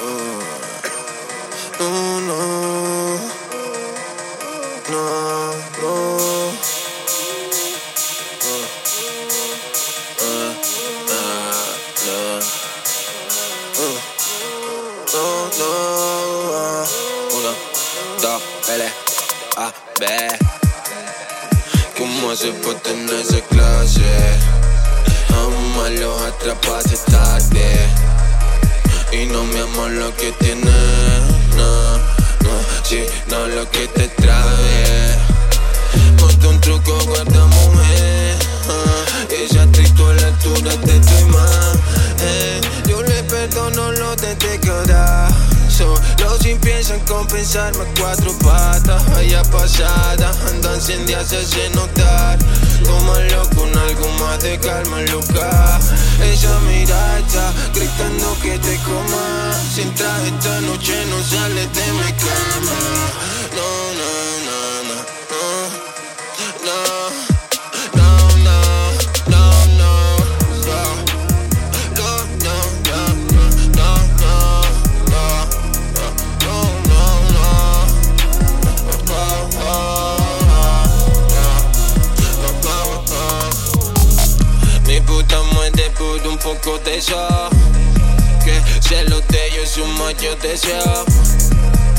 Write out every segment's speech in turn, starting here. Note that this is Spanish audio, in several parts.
Uh, no, no, no, no. A, B Cum mă se pot în clase lo que tienes, no, no, sino lo que te trae. Ponte un truco, guarda mujer. Ella trito a la altura de tu. Eh, yo le perdono lo de te Solo sin piensan compensarme cuatro patas. Vaya pasada, andan sin día se hace notar. Tómalo con algo más de calma, loca. Ella mira está gritando que te coma. Sin traje esta noche no sale de mi cama. No, no, no, poco de eso. Que celos de ellos es un mayor deseo.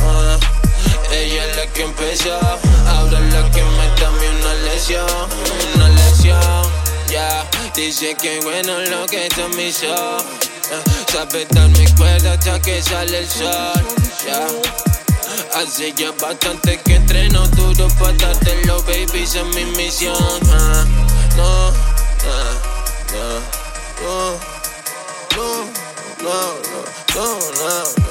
Ah, ella es la que empezó, ahora es la que me da mí una lesión, una lesión. Ya, dice que bueno lo que esto me hizo. Ah, sabe dar mi cuerda hasta que sale el sol. Ya. Hace ya bastante que entreno duro para dártelo, baby, esa es mi misión. no, no, no, no.